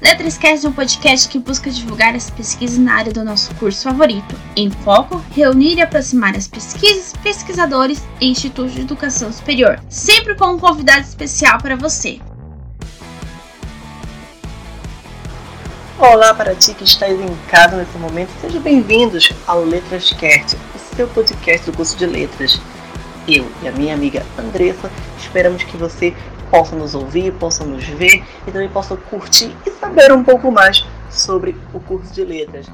Letrascast é um podcast que busca divulgar as pesquisas na área do nosso curso favorito. Em foco, reunir e aproximar as pesquisas, pesquisadores e institutos de educação superior, sempre com um convidado especial para você. Olá para ti que está em casa nesse momento, sejam bem-vindos ao Letrascast, o seu podcast do curso de Letras. Eu e a minha amiga Andressa esperamos que você possa nos ouvir, possa nos ver e também possa curtir e saber um pouco mais sobre o curso de letras.